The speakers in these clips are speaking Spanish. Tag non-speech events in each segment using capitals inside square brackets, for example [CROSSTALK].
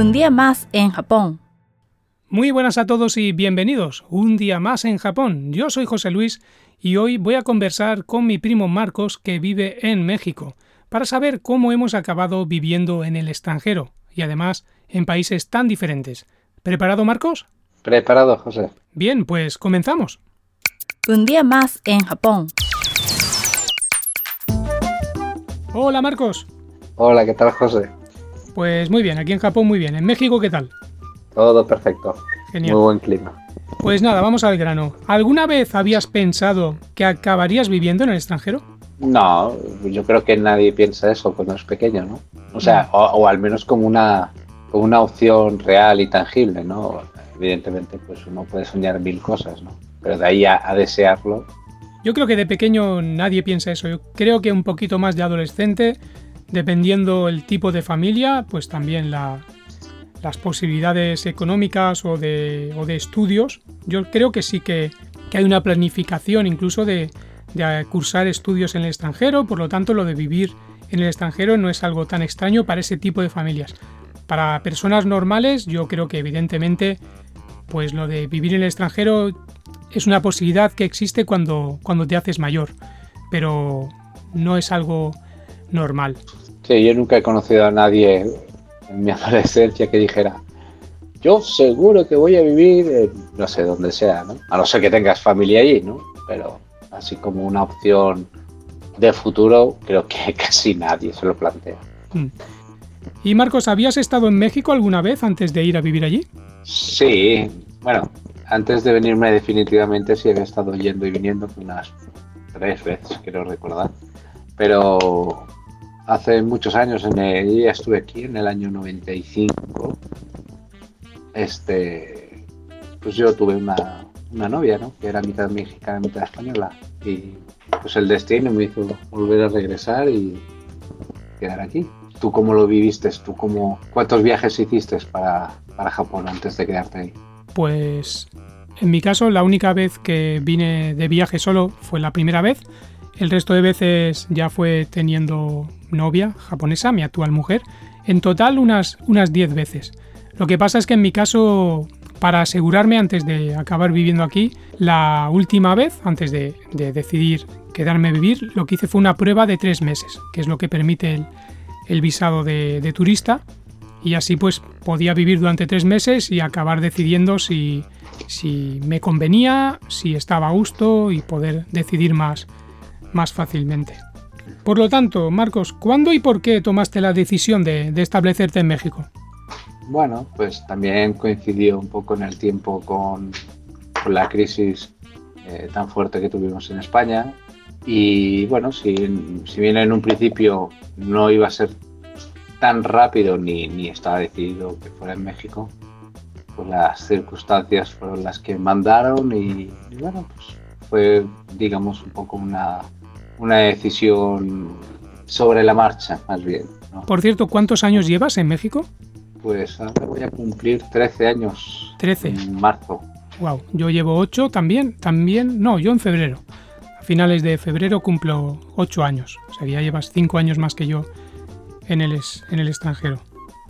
Un día más en Japón. Muy buenas a todos y bienvenidos. Un día más en Japón. Yo soy José Luis y hoy voy a conversar con mi primo Marcos que vive en México para saber cómo hemos acabado viviendo en el extranjero y además en países tan diferentes. ¿Preparado Marcos? Preparado, José. Bien, pues comenzamos. Un día más en Japón. Hola Marcos. Hola, ¿qué tal, José? Pues muy bien, aquí en Japón muy bien. ¿En México qué tal? Todo perfecto. Genial. Muy buen clima. Pues nada, vamos al grano. ¿Alguna vez habías pensado que acabarías viviendo en el extranjero? No, yo creo que nadie piensa eso cuando es pequeño, ¿no? O sea, o, o al menos como una, como una opción real y tangible, ¿no? Evidentemente, pues uno puede soñar mil cosas, ¿no? Pero de ahí a, a desearlo, Yo creo que de pequeño nadie piensa eso. Yo creo que un poquito más de adolescente, dependiendo el tipo de familia, pues también la- las posibilidades económicas o de, estudios. Yo creo que sí que, que hay una planificación incluso de, de cursar estudios en el extranjero, por lo tanto lo de vivir en el extranjero no es algo tan extraño para ese tipo de familias. Para personas normales, yo creo que evidentemente pues lo de vivir en el extranjero es una posibilidad que existe cuando, cuando te haces mayor, pero no es algo normal. Sí, yo nunca he conocido a nadie en mi [LAUGHS] adolescencia que dijera, yo seguro que voy a vivir, en no sé, donde sea, ¿no? A no ser que tengas familia allí, ¿no? Pero así como una opción de futuro, creo que [LAUGHS] casi nadie se lo plantea. Mm. Y Marcos, ¿habías estado en México alguna vez antes de ir a vivir allí? Sí, bueno, antes de venirme definitivamente sí había estado yendo y viniendo unas tres veces, quiero recordar. Pero hace muchos años, en el, ya estuve aquí en el año 95, este, pues yo tuve una, una novia, ¿no? Que era mitad mexicana, mitad española. Y pues el destino me hizo volver a regresar y quedar aquí. ¿Tú cómo lo viviste? ¿Tú cómo, ¿Cuántos viajes hiciste para, para Japón antes de quedarte ahí? Pues en mi caso la única vez que vine de viaje solo fue la primera vez. El resto de veces ya fue teniendo novia japonesa, mi actual mujer. En total unas unas 10 veces. Lo que pasa es que en mi caso, para asegurarme antes de acabar viviendo aquí, la última vez, antes de, de decidir quedarme a vivir, lo que hice fue una prueba de tres meses, que es lo que permite el, el visado de, de turista y así pues podía vivir durante tres meses y acabar decidiendo si, si me convenía, si estaba a gusto y poder decidir más, más fácilmente. Por lo tanto, Marcos, ¿cuándo y por qué tomaste la decisión de, de establecerte en México? Bueno, pues también coincidió un poco en el tiempo con, con la crisis eh, tan fuerte que tuvimos en España. Y bueno, si, si bien en un principio no iba a ser tan rápido ni, ni estaba decidido que fuera en México, pues las circunstancias fueron las que mandaron y, y bueno, pues fue, digamos, un poco una, una decisión sobre la marcha, más bien. ¿no? Por cierto, ¿cuántos años llevas en México? Pues ahora voy a cumplir 13 años 13. en marzo. Wow, yo llevo 8 también, también, no, yo en febrero. A finales de febrero cumplo 8 años, o sea ya llevas 5 años más que yo en el, en el extranjero.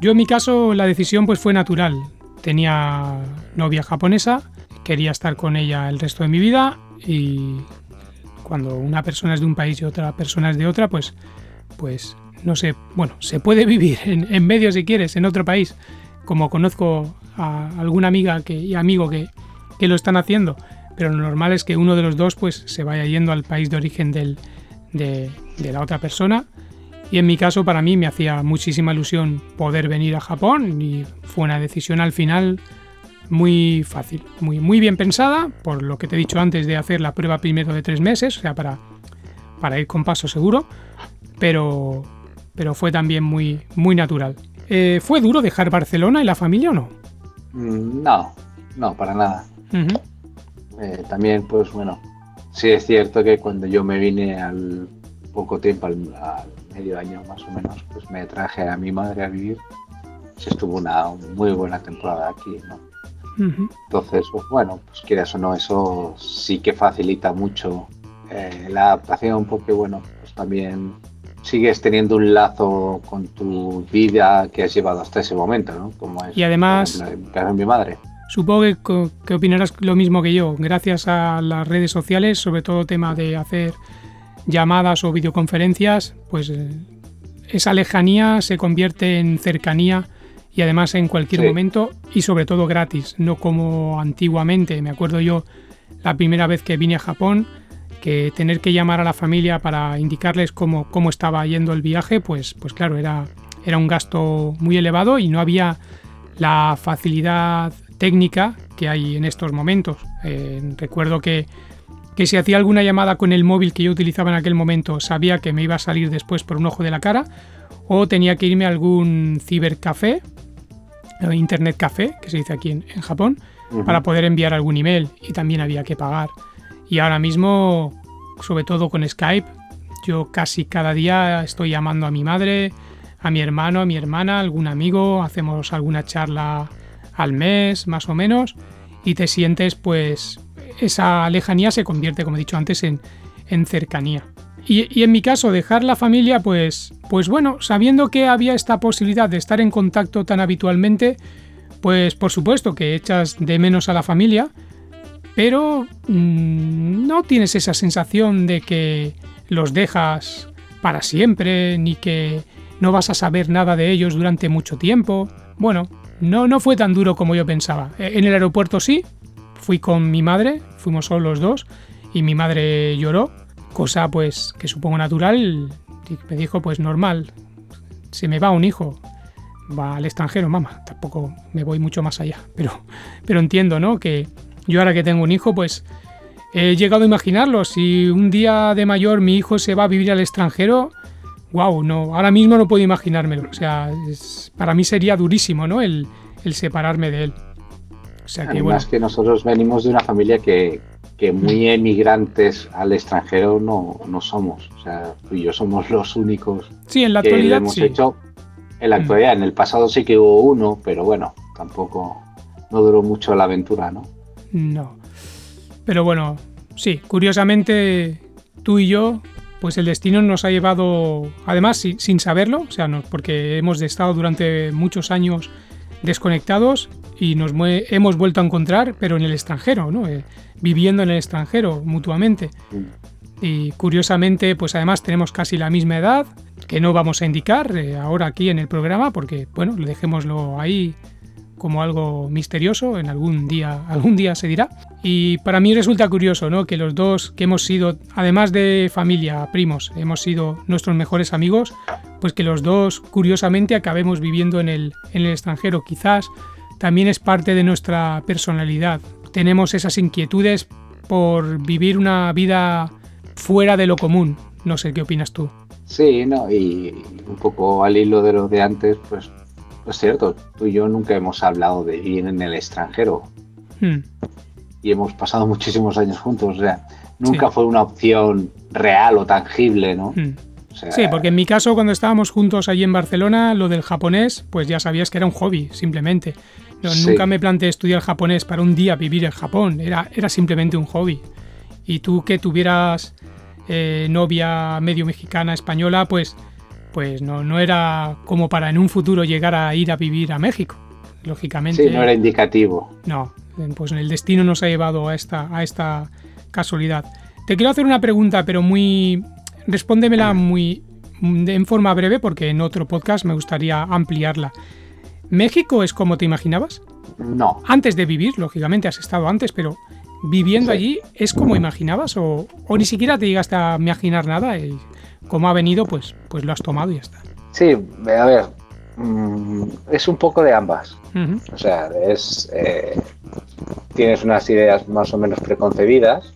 Yo en mi caso la decisión pues fue natural. Tenía novia japonesa, quería estar con ella el resto de mi vida y cuando una persona es de un país y otra persona es de otra, pues, pues no sé, bueno, se puede vivir en, en medio si quieres, en otro país, como conozco a alguna amiga que, y amigo que, que lo están haciendo, pero lo normal es que uno de los dos pues se vaya yendo al país de origen del, de, de la otra persona. Y en mi caso, para mí me hacía muchísima ilusión poder venir a Japón y fue una decisión al final muy fácil, muy, muy bien pensada, por lo que te he dicho antes de hacer la prueba primero de tres meses, o sea, para, para ir con paso seguro, pero, pero fue también muy, muy natural. Eh, ¿Fue duro dejar Barcelona y la familia o no? Mm, No, no, para nada. Eh, también, pues bueno, sí es cierto que cuando yo me vine al poco tiempo, al, al medio año más o menos, pues me traje a mi madre a vivir. Se estuvo una muy buena temporada aquí, ¿no? Entonces, pues bueno, pues quieras o no, eso sí que facilita mucho eh, la adaptación porque, bueno, pues también sigues teniendo un lazo con tu vida que has llevado hasta ese momento, ¿no? Como es, Y además- por ejemplo, el caso de mi madre. Supongo que, que opinarás lo mismo que yo. Gracias a las redes sociales, sobre todo tema de hacer llamadas o videoconferencias, pues eh, esa lejanía se convierte en cercanía y además en cualquier Sí. momento y sobre todo gratis, no como antiguamente. Me acuerdo yo la primera vez que vine a Japón, que tener que llamar a la familia para indicarles cómo, cómo estaba yendo el viaje, pues, pues claro, era, era un gasto muy elevado y no había la facilidad técnica que hay en estos momentos. Eh, recuerdo que, que si hacía alguna llamada con el móvil que yo utilizaba en aquel momento, sabía que me iba a salir después por un ojo de la cara, o tenía que irme a algún cibercafé, internet café, que se dice aquí en, en Japón, para poder enviar algún email y también había que pagar. Y ahora mismo, sobre todo con Skype, yo casi cada día estoy llamando a mi madre, a mi hermano, a mi hermana, algún amigo, hacemos alguna charla al mes, más o menos, y te sientes, pues, esa lejanía se convierte, como he dicho antes, en, en cercanía. Y, en mi caso, dejar la familia, pues, pues bueno, sabiendo que había esta posibilidad de estar en contacto tan habitualmente, pues por supuesto que echas de menos a la familia, pero mm, no tienes esa sensación de que los dejas para siempre, ni que no vas a saber nada de ellos durante mucho tiempo. Bueno, no, no fue tan duro como yo pensaba. E- En el aeropuerto sí, fui con mi madre, fuimos solo los dos, y mi madre lloró, cosa pues que supongo natural, me dijo pues normal, se me va un hijo, va al extranjero, mamá, tampoco me voy mucho más allá, [LAUGHS] pero, pero entiendo, ¿no? Que yo ahora que tengo un hijo, pues he llegado a imaginarlo, si un día de mayor mi hijo se va a vivir al extranjero, wow, no, ahora mismo no puedo imaginármelo, o sea, es- para mí sería durísimo, ¿no? El, el separarme de él. O sea que bueno, Además que nosotros venimos de una familia que, que muy emigrantes al extranjero no, no somos. O sea, tú y yo somos los únicos sí, en la que lo actualidad hemos sí. hecho en la Mm. actualidad. En el pasado sí que hubo uno, pero bueno, tampoco no duró mucho la aventura, ¿no? No. Pero bueno, sí, curiosamente tú y yo, pues el destino nos ha llevado, además si- sin saberlo, o sea, no, porque hemos estado durante muchos años desconectados y nos hemos vuelto a encontrar, pero en el extranjero, ¿no? Eh, viviendo en el extranjero mutuamente. Mm. Y curiosamente, pues además tenemos casi la misma edad, que no vamos a indicar eh, ahora aquí en el programa, porque bueno, lo dejémoslo ahí como algo misterioso, en algún día, algún día se dirá. Y para mí resulta curioso, ¿no? Que los dos que hemos sido, además de familia, primos, hemos sido nuestros mejores amigos, pues que los dos, curiosamente, acabemos viviendo en el, en el extranjero. Quizás también es parte de nuestra personalidad. Tenemos esas inquietudes por vivir una vida fuera de lo común. No sé qué opinas tú. Sí, no, y un poco al hilo de lo de antes, pues es cierto, tú y yo nunca hemos hablado de vivir en el extranjero Hmm. y hemos pasado muchísimos años juntos, o sea, nunca Sí. fue una opción real o tangible, ¿no? Hmm. O sea, Sí, porque en mi caso, cuando estábamos juntos allí en Barcelona, lo del japonés, pues ya sabías que era un hobby, simplemente. No, Sí. Nunca me planteé estudiar japonés para un día vivir en Japón, era, era simplemente un hobby. Y tú que tuvieras eh, novia medio mexicana, española, pues, pues no, no era como para en un futuro llegar a ir a vivir a México. Lógicamente. sí, no era indicativo. No, pues el destino nos ha llevado a esta, a esta casualidad. Te quiero hacer una pregunta, pero muy. Respóndemela muy en forma breve, porque en otro podcast me gustaría ampliarla. ¿México es como te imaginabas? No, Antes de vivir, lógicamente has estado antes, pero viviendo Sí. allí, ¿es como imaginabas? O, o ni siquiera te llegaste a imaginar nada y como ha venido, pues, pues lo has tomado y ya está. sí, a ver, mm, es un poco de ambas. O sea, es eh, tienes unas ideas más o menos preconcebidas,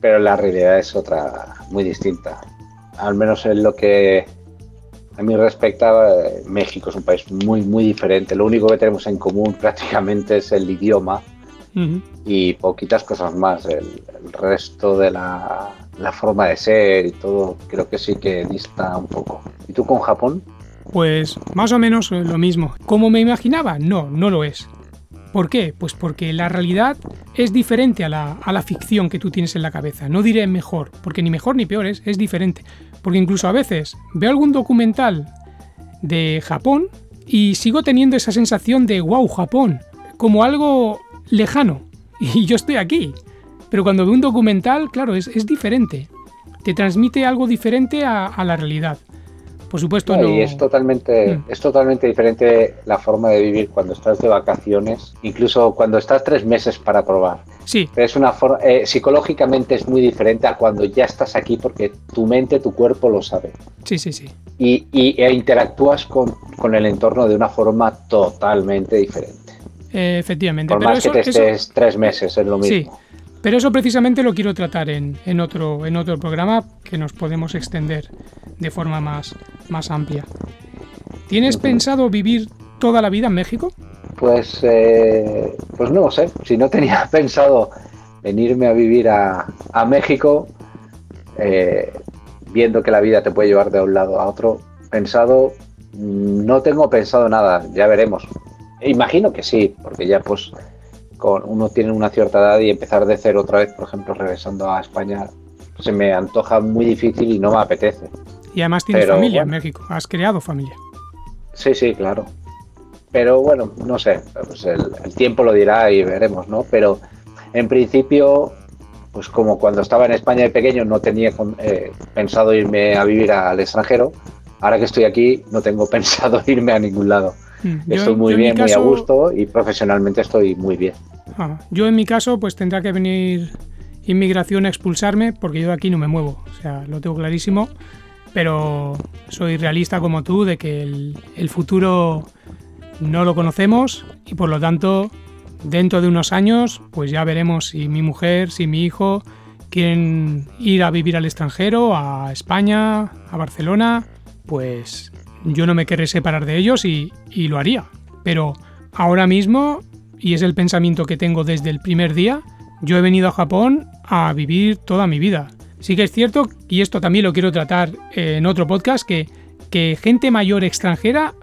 pero la realidad es otra muy distinta. Al menos en lo que a mí respecta, eh, México es un país muy, muy diferente. Lo único que tenemos en común [LAUGHS] prácticamente es el idioma y poquitas cosas más. El, el resto de la, la forma de ser y todo, creo que sí que dista un poco. ¿Y tú con Japón? Pues más o menos lo mismo. ¿Cómo me imaginaba? No, no lo es. ¿Por qué? Pues porque la realidad es diferente a la, a la ficción que tú tienes en la cabeza. No diré mejor, porque ni mejor ni peor es, es diferente. Porque incluso a veces veo algún documental de Japón y sigo teniendo esa sensación de wow, Japón, como algo lejano. [LAUGHS] Y yo estoy aquí. Pero cuando veo un documental, claro, es, es diferente. Te transmite algo diferente a, a la realidad. Por supuesto, No, no. Y es totalmente, Mm. es totalmente diferente la forma de vivir cuando estás de vacaciones, incluso cuando estás tres meses para probar. Sí, Es una for- eh, psicológicamente es muy diferente a cuando ya estás aquí porque tu mente, tu cuerpo lo sabe. sí, sí, sí. Y, y- e interactúas con, con el entorno de una forma totalmente diferente. Eh, efectivamente. Por Pero más eso, que te eso- estés tres meses, es lo Sí, mismo. Pero eso precisamente lo quiero tratar en, en otro, en otro programa que nos podemos extender de forma más, más amplia. ¿Tienes pensado vivir toda la vida en México? Pues, eh, pues no sé. Si no tenía [LAUGHS] pensado venirme a vivir a, a México, eh, viendo que la vida te puede llevar de un lado a otro, pensado, mm, no tengo pensado nada, ya veremos. Imagino que sí, porque ya pues con uno tiene una cierta edad y empezar de cero otra vez, por ejemplo, regresando a España, se me antoja muy difícil y no me apetece. Y además tienes Pero, familia en. México, has creado familia. Sí, sí, claro. Pero bueno, no sé, pues el, el tiempo lo dirá y veremos, ¿no? Pero en principio, pues como cuando estaba en España de pequeño no tenía eh, pensado irme a vivir al extranjero, ahora que estoy aquí no tengo [LAUGHS] pensado irme a ningún lado. Mm, yo- Estoy muy bien, muy a gusto y profesionalmente estoy muy bien. Ah, yo en mi caso pues tendrá que venir inmigración a expulsarme porque yo de aquí no me muevo, o sea, lo tengo clarísimo, pero soy realista como tú de que el, el futuro no lo conocemos y por lo tanto dentro de unos años pues ya veremos si mi mujer, si mi hijo quieren ir a vivir al extranjero, a España, a Barcelona, pues yo no me querré separar de ellos y, y lo haría. Pero ahora mismo, y es el pensamiento que tengo desde el primer día, yo he venido a Japón a vivir toda mi vida. Sí que es cierto, y esto también lo quiero tratar en otro podcast, que, que gente mayor extranjera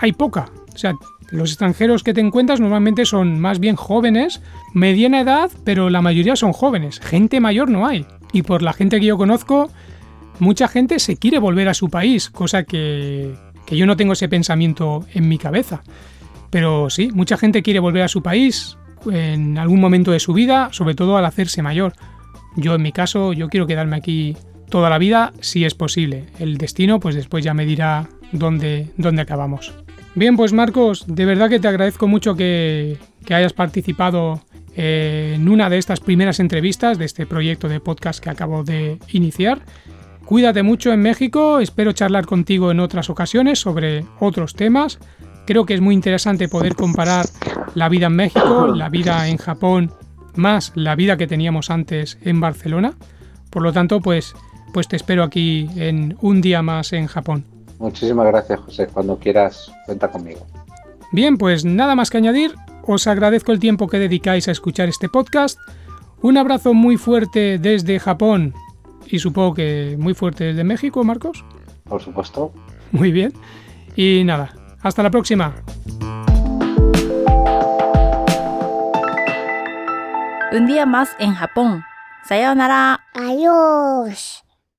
hay poca. O sea, los extranjeros que te encuentras normalmente son más bien jóvenes, mediana edad, pero la mayoría son jóvenes. Gente mayor no hay. Y por la gente que yo conozco, mucha gente se quiere volver a su país, cosa que, que yo no tengo ese pensamiento en mi cabeza. Pero sí, mucha gente quiere volver a su país en algún momento de su vida, sobre todo al hacerse mayor. Yo en mi caso, yo quiero quedarme aquí toda la vida si es posible. El destino pues después ya me dirá dónde, dónde acabamos. Bien, pues Marcos, de verdad que te agradezco mucho que, que hayas participado en una de estas primeras entrevistas de este proyecto de podcast que acabo de iniciar. Cuídate mucho en México, espero charlar contigo en otras ocasiones sobre otros temas. Creo que es muy interesante poder comparar la vida en México, la vida en Japón, más la vida que teníamos antes en Barcelona. Por lo tanto, pues, pues te espero aquí en un día más en Japón. Muchísimas gracias, José. Cuando quieras, cuenta conmigo. Bien, pues nada más que añadir. Os agradezco el tiempo que dedicáis a escuchar este podcast. Un abrazo muy fuerte desde Japón y supongo que muy fuerte desde México, Marcos. Por supuesto. Muy bien. Y nada, hasta la próxima. Un día más en Japón. Sayonara. Adiós.